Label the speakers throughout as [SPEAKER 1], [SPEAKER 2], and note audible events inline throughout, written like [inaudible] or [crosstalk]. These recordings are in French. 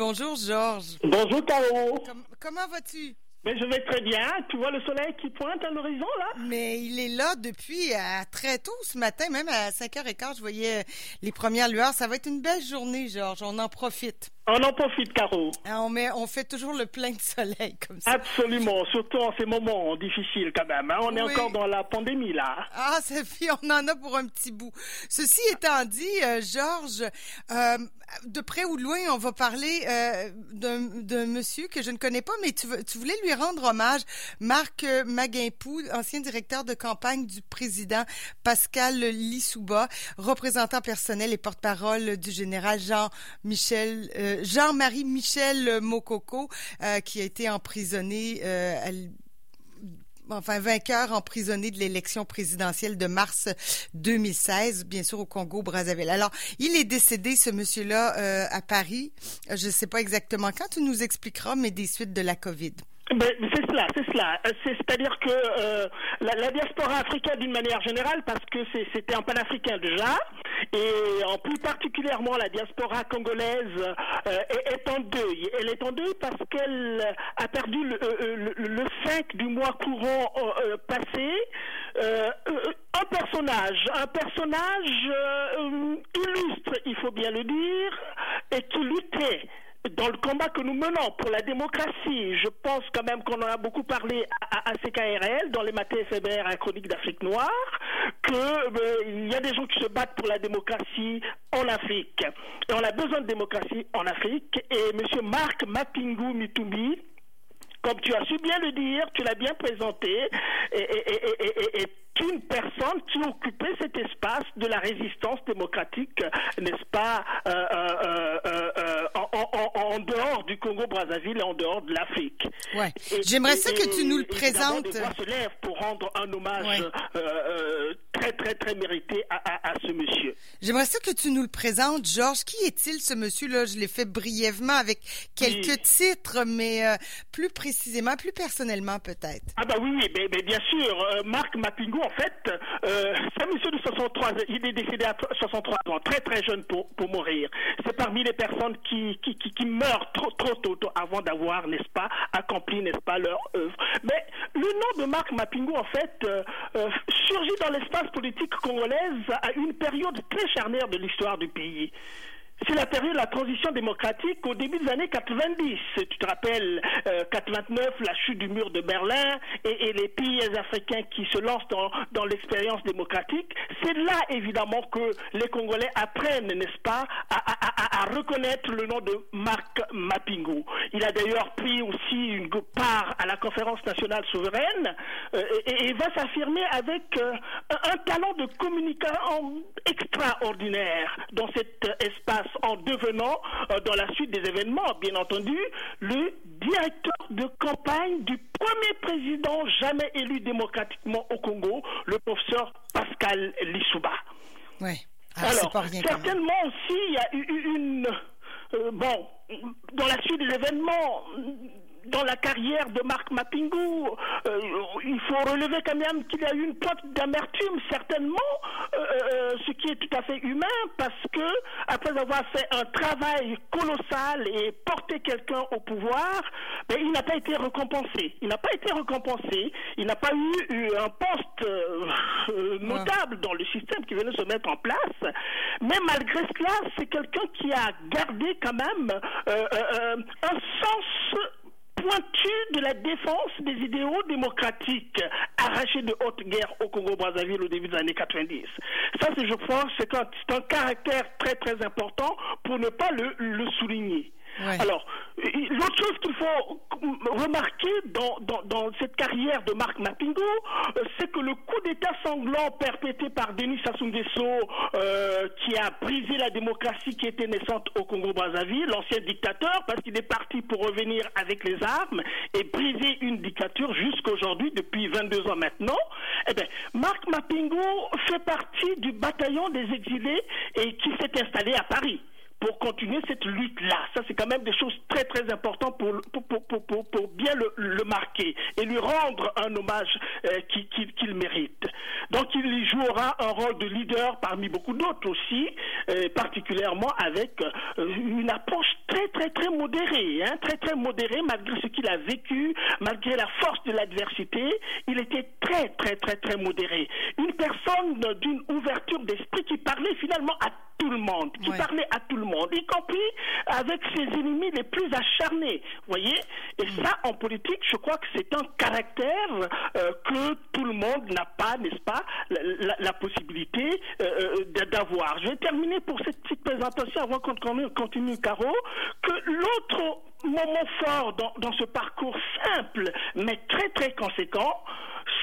[SPEAKER 1] Bonjour Georges.
[SPEAKER 2] Bonjour Caro.
[SPEAKER 1] comment vas-tu?
[SPEAKER 2] Mais je vais très bien. Tu vois le soleil qui pointe à l'horizon, là?
[SPEAKER 1] Mais il est là depuis euh, très tôt ce matin, même à 5h15, je voyais les premières lueurs. Ça va être une belle journée, Georges. On en profite.
[SPEAKER 2] On en profite, Caro.
[SPEAKER 1] Ah, on, met, on fait toujours le plein de soleil comme ça.
[SPEAKER 2] Absolument, surtout en ces moments difficiles quand même. Hein. On est encore dans la pandémie là.
[SPEAKER 1] Ah, Sophie, on en a pour un petit bout. Ceci étant dit, euh, Georges, euh, de près ou de loin, on va parler euh, d'un monsieur que je ne connais pas, mais tu, tu voulais lui rendre hommage. Marc Maguimpou, ancien directeur de campagne du président Pascal Lissouba, représentant personnel et porte-parole du général Jean-Michel Jean-Marie Michel Mokoko, euh, qui a été emprisonné euh, enfin vainqueur emprisonné de l'élection présidentielle de mars 2016, bien sûr au Congo-Brazzaville. Alors, il est décédé, ce monsieur-là, euh, à Paris. Je ne sais pas exactement quand, tu nous expliqueras, mais des suites de la COVID.
[SPEAKER 2] Ben, c'est cela, c'est cela. C'est-à-dire que euh, la, diaspora africaine d'une manière générale, parce que c'était un panafricain déjà, et en plus particulièrement la diaspora congolaise euh, est, en deuil. Elle est en deuil parce qu'elle a perdu le, euh, le, 5 du mois courant passé un personnage, un personnage illustre, il faut bien le dire, et qui luttait dans le combat que nous menons pour la démocratie, je pense quand même qu'on en a beaucoup parlé à, CKRL, dans les matins éphémères à Chronique d'Afrique noire, qu'il euh, y a des gens qui se battent pour la démocratie en Afrique. Et on a besoin de démocratie en Afrique. Et M. Marc Mapingu Mitumbi, comme tu as su bien le dire, tu l'as bien présenté, est une personne qui occupait cet espace de la résistance démocratique, n'est-ce pas, euh, euh, Congo-Brazzaville en dehors de l'Afrique.
[SPEAKER 1] Ouais. J'aimerais ça que tu nous le présentes.
[SPEAKER 2] Voix se lèvent pour rendre un hommage très, très, très mérité à, ce monsieur.
[SPEAKER 1] J'aimerais ça que tu nous le présentes, Georges. Qui est-il, ce monsieur-là? Je l'ai fait brièvement avec quelques titres, mais plus précisément, plus personnellement peut-être.
[SPEAKER 2] Ah bah oui, oui, mais, bien sûr. Marc Mapingo, en fait, euh, c'est un monsieur de 63 il est décédé à 63 ans, très très jeune pour, pour mourir. C'est parmi les personnes qui, qui, qui, meurent trop, trop tôt, avant d'avoir, n'est-ce pas, accompli, n'est-ce pas, leur œuvre. Mais le nom de Marc Mapingo, en fait, euh, euh, surgit dans l'espace politique congolaise à une période très charnière de l'histoire du pays. C'est la période de la transition démocratique au début des années 90. Tu te rappelles, 89, euh, la chute du mur de Berlin et, les pays africains qui se lancent dans, l'expérience démocratique. C'est là, évidemment, que les Congolais apprennent, n'est-ce pas, à, reconnaître le nom de Marc Mapingo. Il a d'ailleurs pris aussi une part à la conférence nationale souveraine euh, et, va s'affirmer avec euh, un talent de communication extraordinaire dans cet espace en devenant, euh, dans la suite des événements, bien entendu, le directeur de campagne du premier président jamais élu démocratiquement au Congo, le professeur Pascal Lissouba.
[SPEAKER 1] Oui.
[SPEAKER 2] Ah, Alors, certainement aussi, il y a eu une... Euh, bon, dans la suite des événements, dans la carrière de Marc Mapingu, euh, il faut relever quand même qu'il y a eu une pointe d'amertume, certainement, euh, euh, ce qui est tout à fait humain, parce que après avoir fait un travail colossal et porté quelqu'un au pouvoir, ben, il n'a pas été récompensé. Il n'a pas été récompensé. Il n'a pas eu, un poste notable dans le système qui venait se mettre en place. Mais malgré cela, c'est quelqu'un qui a gardé quand même un sens pointu de la défense des idéaux démocratiques arrachés de haute guerre au Congo-Brazzaville au début des années 90. Ça, je pense, c'est un, caractère très très important pour ne pas le souligner. Alors, l'autre chose qu'il faut remarquer dans, dans, cette carrière de Marc Mapingo, euh, c'est que le coup d'État sanglant perpétré par Denis Sassou Nguesso, euh, qui a brisé la démocratie qui était naissante au Congo-Brazzaville, l'ancien dictateur, parce qu'il est parti pour revenir avec les armes et briser une dictature jusqu'aujourd'hui, depuis 22 ans maintenant, eh bien, Marc Mapingo fait partie du bataillon des exilés et qui s'est installé à Paris pour continuer cette lutte-là. Ça, c'est quand même des choses très, très importantes pour, pour, pour, pour, bien le, le, marquer et lui rendre un hommage euh, qu'il mérite. Donc, il jouera un rôle de leader parmi beaucoup d'autres aussi, euh, particulièrement avec euh, une approche très très très modéré, hein, très très modéré malgré ce qu'il a vécu, malgré la force de l'adversité, il était très très très très modéré. Une personne d'une ouverture d'esprit qui parlait finalement à tout le monde, qui parlait à tout le monde, y compris avec ses ennemis les plus acharnés. Voyez Et mm. ça, en politique, je crois que c'est un caractère euh, que tout le monde n'a pas, n'est-ce pas, la, possibilité euh, euh, d'avoir. Je vais terminer pour cette petite présentation avant qu'on continue, Caro, que l'autre moment fort dans, dans ce parcours simple, mais très très conséquent,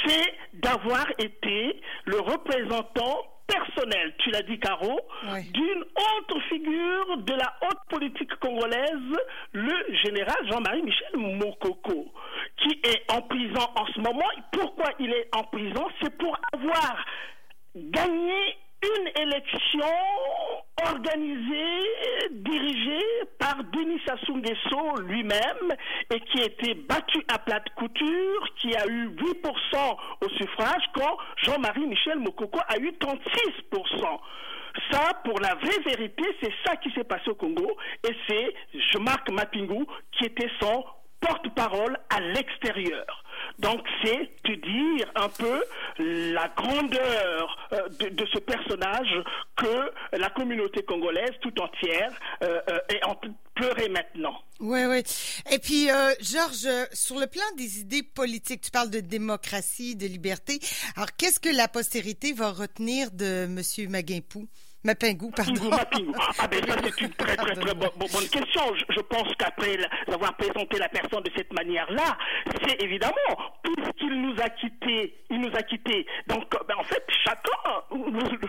[SPEAKER 2] c'est d'avoir été le représentant personnel, tu l'as dit Caro, d'une autre figure de la haute politique congolaise, le général Jean-Marie Michel Mokoko, qui est en prison en ce moment. Pourquoi il est en prison? C'est pour avoir gagné une élection organisée, dirigée par Denis Sassou Nguesso lui-même et qui a été battue à plate couture, qui a eu 8% au suffrage quand Jean-Marie Michel Mokoko a eu 36%. Ça, pour la vraie vérité, c'est ça qui s'est passé au Congo et c'est Marc Mapingou qui était son porte-parole à l'extérieur. Donc c'est te dire un peu la grandeur euh, de, ce personnage que la communauté congolaise tout entière euh, euh, est en pleurer maintenant.
[SPEAKER 1] Oui, oui. Et puis, Georges, sur le plan des idées politiques, tu parles de démocratie, de liberté. Alors, qu'est-ce que la postérité va retenir de M. Maguimpou? Mapingou, pardon.
[SPEAKER 2] Ah ben ça c'est une très très très bonne, question. Je, pense qu'après avoir présenté la personne de cette manière-là, c'est évidemment puisqu'il nous a quittés, il nous a quittés. Donc ben, en fait chacun,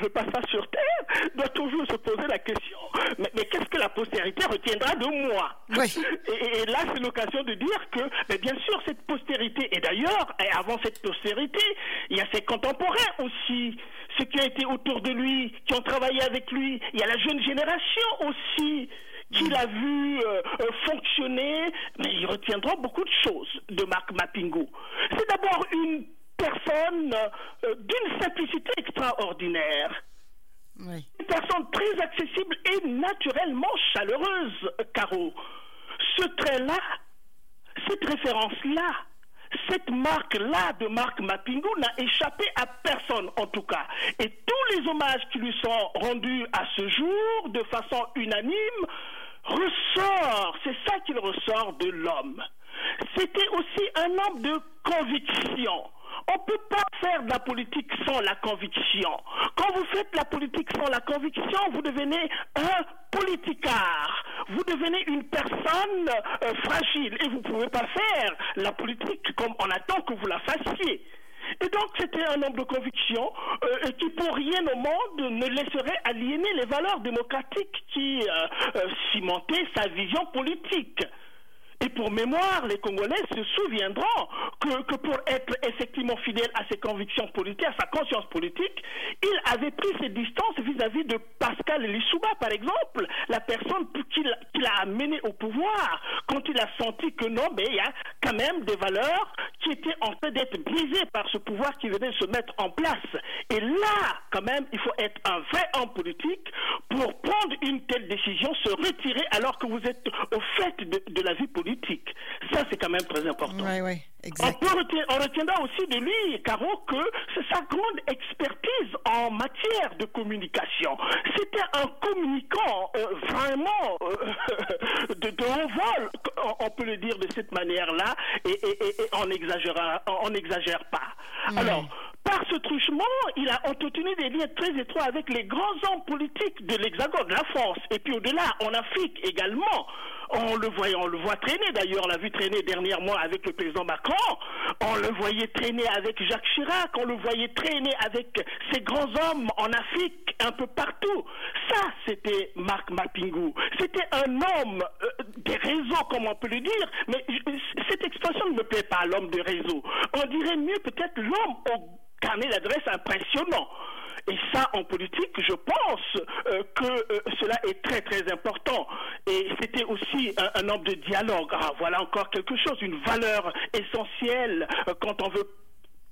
[SPEAKER 2] je passe ça sur terre, doit toujours se poser la question. Mais, qu'est-ce que la postérité retiendra de moi? Oui. et, là c'est l'occasion de dire que, mais bien sûr cette postérité et d'ailleurs avant cette postérité, il y a ses contemporains aussi ceux qui ont été autour de lui, qui ont travaillé avec lui. Il y a la jeune génération aussi qui l'a vu euh, euh, fonctionner, mais ils retiendront beaucoup de choses de Marc Mapingo. C'est d'abord une personne euh, d'une simplicité extraordinaire. Une personne très accessible et naturellement chaleureuse, Caro. Ce trait-là, cette référence-là, cette marque-là de Marc Mapingo n'a échappé à personne en tout cas. Et tous les hommages qui lui sont rendus à ce jour de façon unanime ressortent, c'est ça qu'il ressort de l'homme. C'était aussi un homme de conviction. On ne peut pas faire de la politique sans la conviction. Quand vous faites la politique sans la conviction, vous devenez un politicard. Vous devenez une personne euh, fragile et vous ne pouvez pas faire la politique comme on attend que vous la fassiez. Et donc c'était un homme de conviction euh, qui pour rien au monde ne laisserait aliéner les valeurs démocratiques qui euh, cimentaient sa vision politique. Pour mémoire, les Congolais se souviendront que, pour être effectivement fidèle à ses convictions politiques, à sa conscience politique, il avait pris ses distances vis-à-vis de Pascal Lissouba, par exemple, la personne qui l'a amené au pouvoir, quand il a senti que non, mais il y a quand même des valeurs qui étaient en train d'être brisées par ce pouvoir qui venait de se mettre en place. Et là, quand même, il faut être un vrai homme politique pour prendre une telle décision, se retirer alors que vous êtes au fait de la vie politique ça, c'est quand même très important.
[SPEAKER 1] Oui, oui,
[SPEAKER 2] exact. On, retiendra aussi de lui, Caro, que c'est sa grande expertise en matière de communication. C'était un communicant euh, vraiment euh, [laughs] de, haut vol, on peut le dire de cette manière-là, et, on n'exagère pas. Alors, par ce truchement, il a entretenu des liens très étroits avec les grands hommes politiques de l'Hexagone, la France, et puis au-delà, en Afrique également. On le voit, on le voit traîner d'ailleurs, on l'a vu traîner dernièrement avec le président Macron. On le voyait traîner avec Jacques Chirac, on le voyait traîner avec ces grands hommes en Afrique, un peu partout. Ça, c'était Marc Mapingou. C'était un homme euh, des réseaux, comme on peut le dire, mais cette expression ne me plaît pas, l'homme de réseau. On dirait mieux peut-être l'homme au carnet d'adresse impressionnant. Et ça, en politique, je pense euh, que euh, cela est très très important. Et c'était aussi un, homme de dialogue. Ah, voilà encore quelque chose, une valeur essentielle euh, quand on veut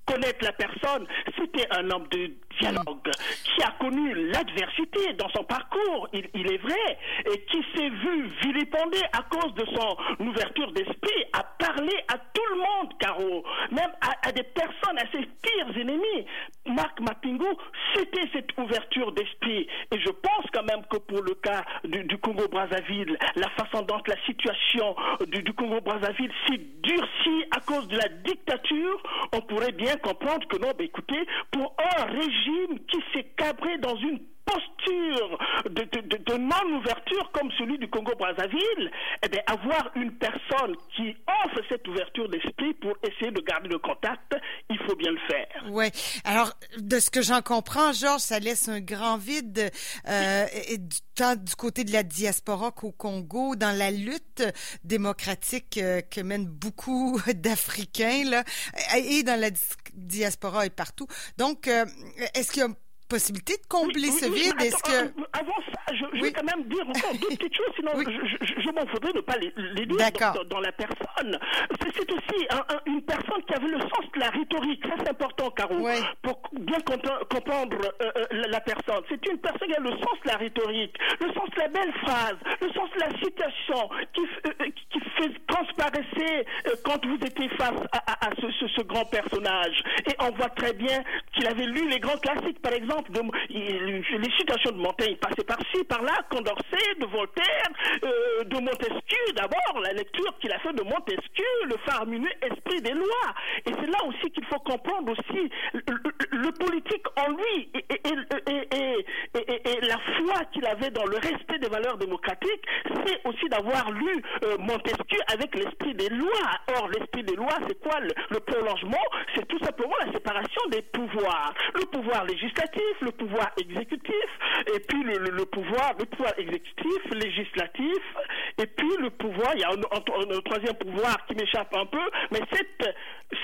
[SPEAKER 2] connaître la personne. C'était un homme de dialogue qui a connu l'adversité dans son parcours, il, est vrai, et qui s'est vu vilipendé à cause de son ouverture d'esprit à parler à tout le monde, Caro, même à, des personnes, à ses pires ennemis. Marc Mapingo, c'était cette ouverture d'esprit. Et je pense quand même que pour le cas du, du Congo-Brazzaville, la façon dont la situation du, du Congo-Brazzaville s'est durcie à cause de la dictature, on pourrait bien comprendre que non, ben écoutez, pour un régime qui s'est cabré dans une posture de, de, de non-ouverture comme celui du Congo-Brazzaville, eh bien, avoir une personne qui offre cette ouverture d'esprit pour essayer de garder le contact, il faut bien le faire.
[SPEAKER 1] Oui. Alors, de ce que j'en comprends, Georges, ça laisse un grand vide euh, tant du côté de la diaspora qu'au Congo, dans la lutte démocratique euh, que mènent beaucoup [laughs] d'Africains, là, et dans la diaspora et partout. Donc, euh, est-ce qu'il y a possibilité de combler
[SPEAKER 2] oui,
[SPEAKER 1] ce
[SPEAKER 2] oui,
[SPEAKER 1] vide? Est-ce que
[SPEAKER 2] avant ça, je, je
[SPEAKER 1] Oui.
[SPEAKER 2] vais quand même dire encore deux [laughs] petites choses, sinon je, je- je m'en faudrait ne pas les, les dire dans, la personne. C'est aussi un- un- une personne qui avait le sens de la rhétorique, ça c'est important, Caro,
[SPEAKER 1] Ouais.
[SPEAKER 2] pour bien compre- comprendre euh, euh, la, la personne. C'est une personne qui a le sens de la rhétorique, le sens de la belle phrase, le sens de la citation, qui, euh, qui- fait transparaître euh, quand vous étiez face à, à- à ce, ce- ce grand personnage. Et on voit très bien qu'il avait lu les grands classiques, par exemple, de, les citations de Montaigne passaient par-ci, par-là, Condorcet, de Voltaire, euh, de Montesquieu d'abord, la lecture qu'il a fait de Montesquieu, le faramineux esprit des lois. Et c'est là aussi qu'il faut comprendre aussi le, politique en lui et, la foi qu'il avait dans le respect des valeurs démocratiques, c'est aussi d'avoir lu euh, Montesquieu avec l'esprit des lois. Or, l'esprit des lois, c'est quoi? Le prolongement C'est tout simplement la séparation des pouvoirs. Le pouvoir législatif, le pouvoir exécutif, et puis le, pouvoir, le pouvoir exécutif, législatif, et puis le pouvoir, il y a un, un- un troisième pouvoir qui m'échappe un peu, mais cette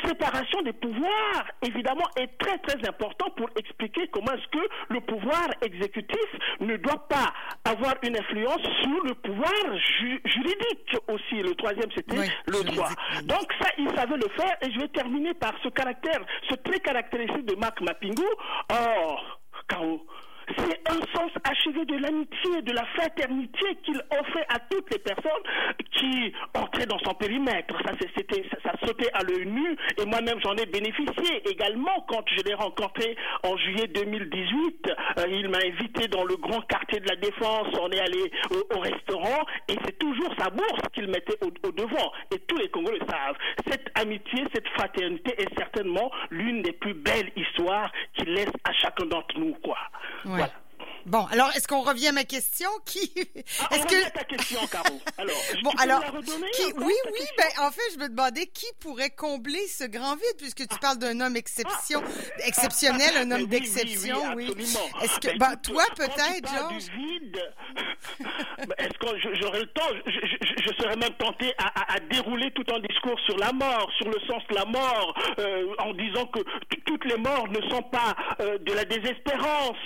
[SPEAKER 2] séparation des pouvoirs, évidemment, est très très important pour expliquer comment est-ce que le pouvoir exécutif ne doit pas avoir une influence sur le pouvoir ju- juridique aussi. Le troisième, c'était
[SPEAKER 1] Oui,
[SPEAKER 2] le droit. Donc ça, il savait le faire, et je vais terminer par ce caractère, ce trait caractéristique de Marc Mapingu. Oh, Caro, c'est un sens achevé de l'amitié, de la fraternité qu'il offrait à toutes les personnes qui entraient dans son périmètre. Ça, ça, sautait à l'œil nu et moi-même j'en ai bénéficié également quand je l'ai rencontré en juillet 2018. Euh, il m'a invité dans le grand quartier de la Défense. On est allé au, au restaurant et c'est toujours sa bourse qu'il mettait au, devant. Et tous les Congolais savent. Cette amitié, cette fraternité est certainement l'une des plus belles histoires qu'il laisse à chacun d'entre nous, quoi.
[SPEAKER 1] Ouais.
[SPEAKER 2] Voilà.
[SPEAKER 1] Bon, alors est-ce qu'on revient à ma question? Qui
[SPEAKER 2] Ah,
[SPEAKER 1] Est-ce que
[SPEAKER 2] revient à ta question, Caro. Alors, [laughs]
[SPEAKER 1] Bon,
[SPEAKER 2] tu peux
[SPEAKER 1] alors,
[SPEAKER 2] la redonner
[SPEAKER 1] qui,
[SPEAKER 2] encore,
[SPEAKER 1] oui, oui, ben, en fait, je me demandais qui pourrait combler ce grand vide, puisque tu parles d'un homme exception, [laughs] exceptionnel, un homme
[SPEAKER 2] oui,
[SPEAKER 1] d'exception,
[SPEAKER 2] oui.
[SPEAKER 1] oui.
[SPEAKER 2] oui, absolument.
[SPEAKER 1] Est-ce que,
[SPEAKER 2] Ben,
[SPEAKER 1] ben,
[SPEAKER 2] écoute,
[SPEAKER 1] toi, peut-être, Georges? [laughs]
[SPEAKER 2] ben, est-ce que j'aurais le temps? Je, je- je serais même tenté à, à- à dérouler tout un discours sur la mort, sur le sens de la mort, euh, en disant que toutes les morts ne sont pas euh, de la désespérance,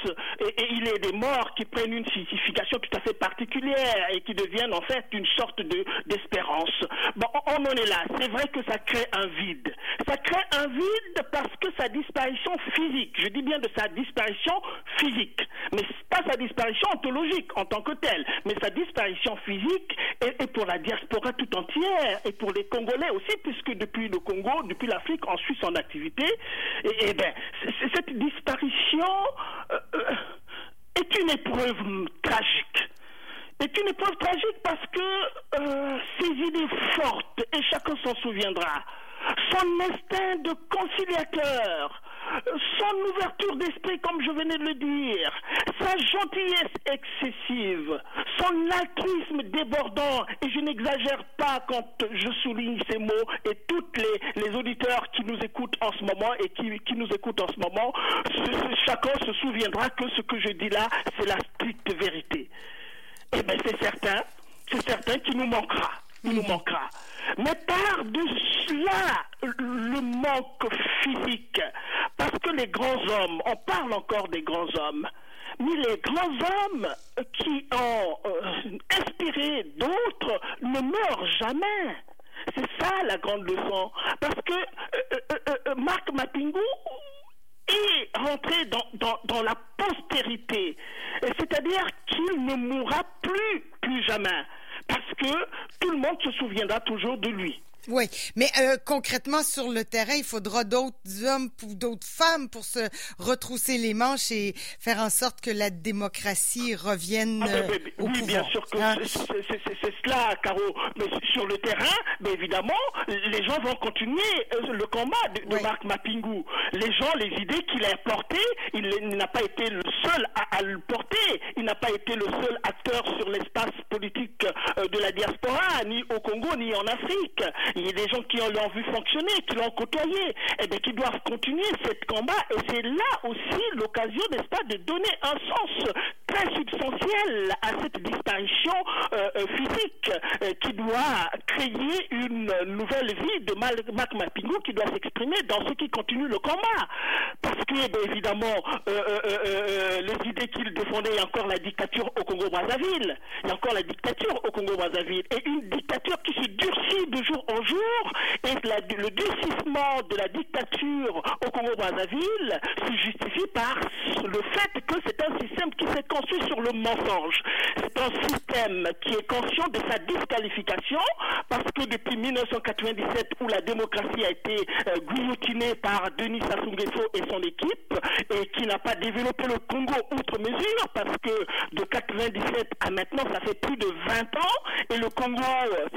[SPEAKER 2] et, et il est morts qui prennent une signification tout à fait particulière et qui deviennent en fait une sorte de d'espérance. Bon, on en est là. C'est vrai que ça crée un vide. Ça crée un vide parce que sa disparition physique, je dis bien de sa disparition physique, mais pas sa disparition ontologique en tant que telle, mais sa disparition physique est, est pour la diaspora tout entière et pour les Congolais aussi, puisque depuis le Congo, depuis l'Afrique, on suit son activité. Et, et ben, c'est- c'est- cette disparition euh, euh, est une épreuve tragique. Est une épreuve tragique parce que euh, ses idées fortes, et chacun s'en souviendra, son instinct de conciliateur, son ouverture d'esprit, comme je venais de le dire, sa gentillesse excessive, son altruisme débordant, et je n'exagère pas quand je souligne ces mots, et toutes les, les auditeurs qui nous écoutent en ce moment et qui, qui nous écoutent en ce moment, ce- ce- chacun se souviendra que ce que je dis là, c'est la stricte vérité. Eh bien, c'est certain, c'est certain qu'il nous manquera. Il nous manquera. Mais par de cela, le manque physique, parce que les grands hommes, on parle encore des grands hommes, mais les grands hommes qui ont euh, inspiré d'autres ne meurent jamais. C'est ça la grande leçon. Parce que Marc Mapingu est rentré dans, dans, dans la postérité. C'est-à-dire qu'il ne mourra plus, plus jamais. Parce que tout le monde se souviendra toujours de lui.
[SPEAKER 1] Oui, mais euh, concrètement sur le terrain, il faudra d'autres hommes ou d'autres femmes pour se retrousser les manches et faire en sorte que la démocratie revienne ah, ben, ben,
[SPEAKER 2] oui, bien sûr que hein? c'est cela, Caro. Mais sur le terrain, mais évidemment, les gens vont continuer euh, le combat de, Marc Mapingu. Les gens, les idées qu'il a portées, il, n'a pas été le seul à, le porter. Il n'a pas été le seul acteur sur l'espace politique euh, de la diaspora, ni au Congo, ni en Afrique. Il y a des gens qui l'ont vu fonctionner, qui l'ont côtoyé, et eh bien qui doivent continuer ce combat. Et c'est là aussi l'occasion, n'est-ce pas, de donner un sens très substantiel à cette disparition euh, euh, physique euh, qui doit créer une nouvelle vie de Mac Mapingu qui doit s'exprimer dans ce qui continue le combat. Parce que, eh évidemment, les idées qu'il défendait, il y a encore la dictature au Congo-Brazzaville. Il y a encore la dictature au Congo-Brazzaville. Et une dictature qui se durcit de jour en jour. Et le durcissement de la dictature au Congo-Brazzaville se justifie par le fait que c'est un système qui s'est construit sur le mensonge. C'est un système qui est conscient de sa disqualification parce que depuis 1997 où la démocratie a été euh, par Denis Sassou Nguesso et son équipe et qui n'a pas développé le Congo outre mesure parce que de 97 à maintenant ça fait plus de 20 ans et le Congo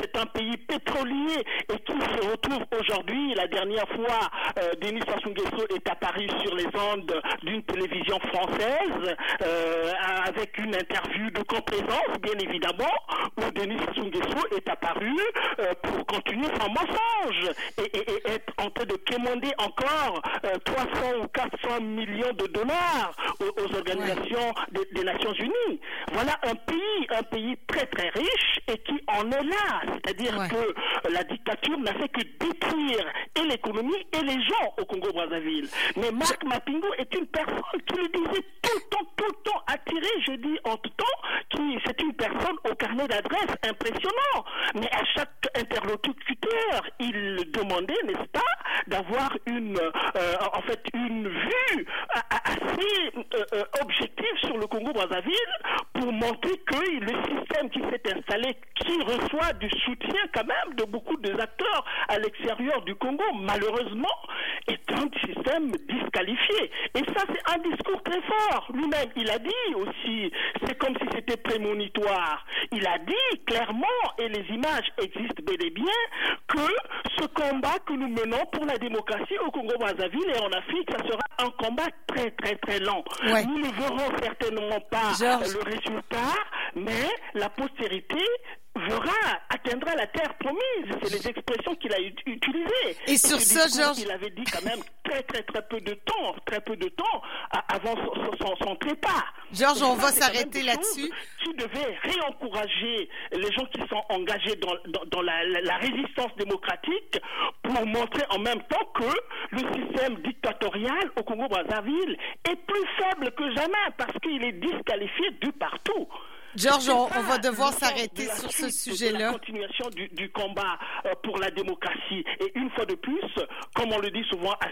[SPEAKER 2] c'est un pays pétrolier et qui se retrouve aujourd'hui la dernière fois euh, Denis Sassou Nguesso est apparu sur les ondes d'une télévision française euh, avec une interview de complaisance bien évidemment où Denis Sassou Nguesso est apparu euh, pour continuer son mensonge et, être en train de quémander encore 300 ou 400 millions de dollars aux, organisations des, Nations Unies. Voilà un pays, un pays très très riche et qui en est là. C'est-à-dire que la dictature n'a fait que détruire et l'économie et les gens au Congo-Brazzaville. Mais Marc Mapingo est une personne qui le disait tout le temps, tout le temps en tout temps, qui c'est une personne au carnet d'adresse impressionnant. Mais à chaque interlocuteur, il demandait, n'est-ce pas, d'avoir une, euh, en fait, une vue assez euh, euh, objective Congo-Brazzaville pour montrer que le système qui s'est installé, qui reçoit du soutien quand même de beaucoup d'acteurs à l'extérieur du Congo, malheureusement, est un système disqualifié. Et ça, c'est un discours très fort. Lui-même, il a dit aussi, c'est comme si c'était prémonitoire. Il a dit clairement, et les images existent bel et bien, que ce combat que nous menons pour la démocratie au Congo-Brazzaville et en Afrique, ça sera un combat très, très, très lent. Nous ne verrons certainement pas le résultat, mais la postérité verra, atteindra la terre promise. C'est les expressions qu'il a utilisées.
[SPEAKER 1] Et, sur ce, Georges.
[SPEAKER 2] Il avait dit quand même très, très, très peu de temps, très peu de temps avant son, son, trépas.
[SPEAKER 1] Georges, on va s'arrêter là-dessus.
[SPEAKER 2] Qui devait réencourager les gens qui sont engagés dans, dans, la, la, résistance démocratique pour montrer en même temps que le système dictatorial au Congo-Brazzaville est plus faible que jamais parce qu'il est disqualifié du partout.
[SPEAKER 1] Georges, on, va devoir s'arrêter sur ce sujet-là.
[SPEAKER 2] La continuation du, combat euh, pour la démocratie. Et une fois de plus, comme on le dit souvent à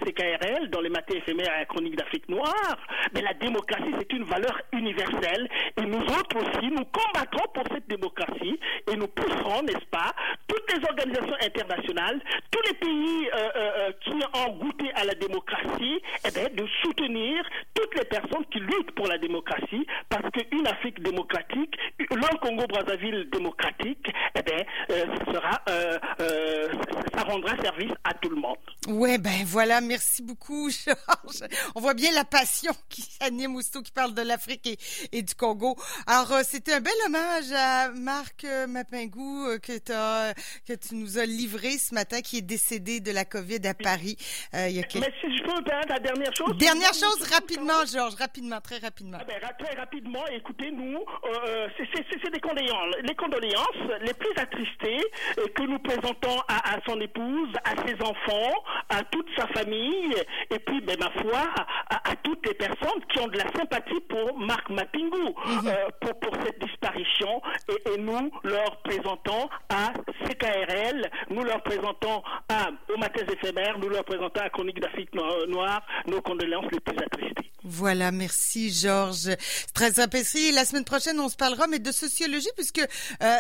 [SPEAKER 2] Dans les matins éphémères à la chronique d'Afrique noire, mais la démocratie, c'est une valeur universelle. Et nous autres aussi, nous combattrons pour cette démocratie et nous pousserons, n'est-ce pas, toutes les organisations internationales, tous les pays euh, euh, qui ont goûté à la démocratie, eh bien, de soutenir toutes les personnes qui luttent pour la démocratie, parce qu'une Afrique démocratique, le Congo-Brazzaville démocratique, eh bien, euh, ça, euh, euh, ça rendra service à tout le monde.
[SPEAKER 1] Oui, ben voilà, merci beaucoup, [laughs] Georges. On voit bien la passion qui anime Ousto, qui parle de l'Afrique et, du Congo. Alors, c'était un bel hommage à Marc Mapingou que, que tu nous as livré ce matin, qui est décédé de la COVID à Paris.
[SPEAKER 2] il y a Mais si je peux la dernière chose.
[SPEAKER 1] Dernière chose, rapidement, Georges, rapidement, très rapidement.
[SPEAKER 2] Ah ben, très rapidement, écoutez, nous, euh, c'est des condoléances, les condoléances les plus attristées euh, que nous présentons à, son épouse, à ses enfants, à toute sa famille, et puis, ben, ma foi, à, toutes les personnes qui ont de la sympathie pour Marc Mapingu, mhm. euh, pour, pour cette disparition, et, nous leur présentons à CKRL, nous leur présentons à, aux éphémères, nous leur présentons à Chronique d'Afrique Noire nos condoléances les plus attristées.
[SPEAKER 1] Voilà, merci Georges. Très apprécié. La semaine prochaine, on se parlera, mais de sociologie, puisque euh,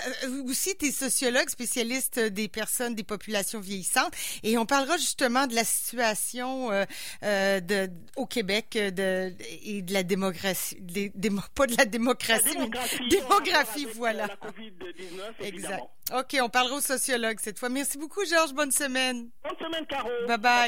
[SPEAKER 1] aussi tu es sociologue, spécialiste des personnes, des populations vieillissantes, et on parlera justement de la situation euh, euh de, au Québec de, et de la démocratie, des, pas de la démocratie,
[SPEAKER 2] la démographie,
[SPEAKER 1] mais démographie, [laughs] voilà.
[SPEAKER 2] La exact.
[SPEAKER 1] OK, on parlera aux sociologues cette fois. Merci beaucoup, Georges. Bonne semaine.
[SPEAKER 2] Bonne semaine, Caro.
[SPEAKER 1] Bye bye.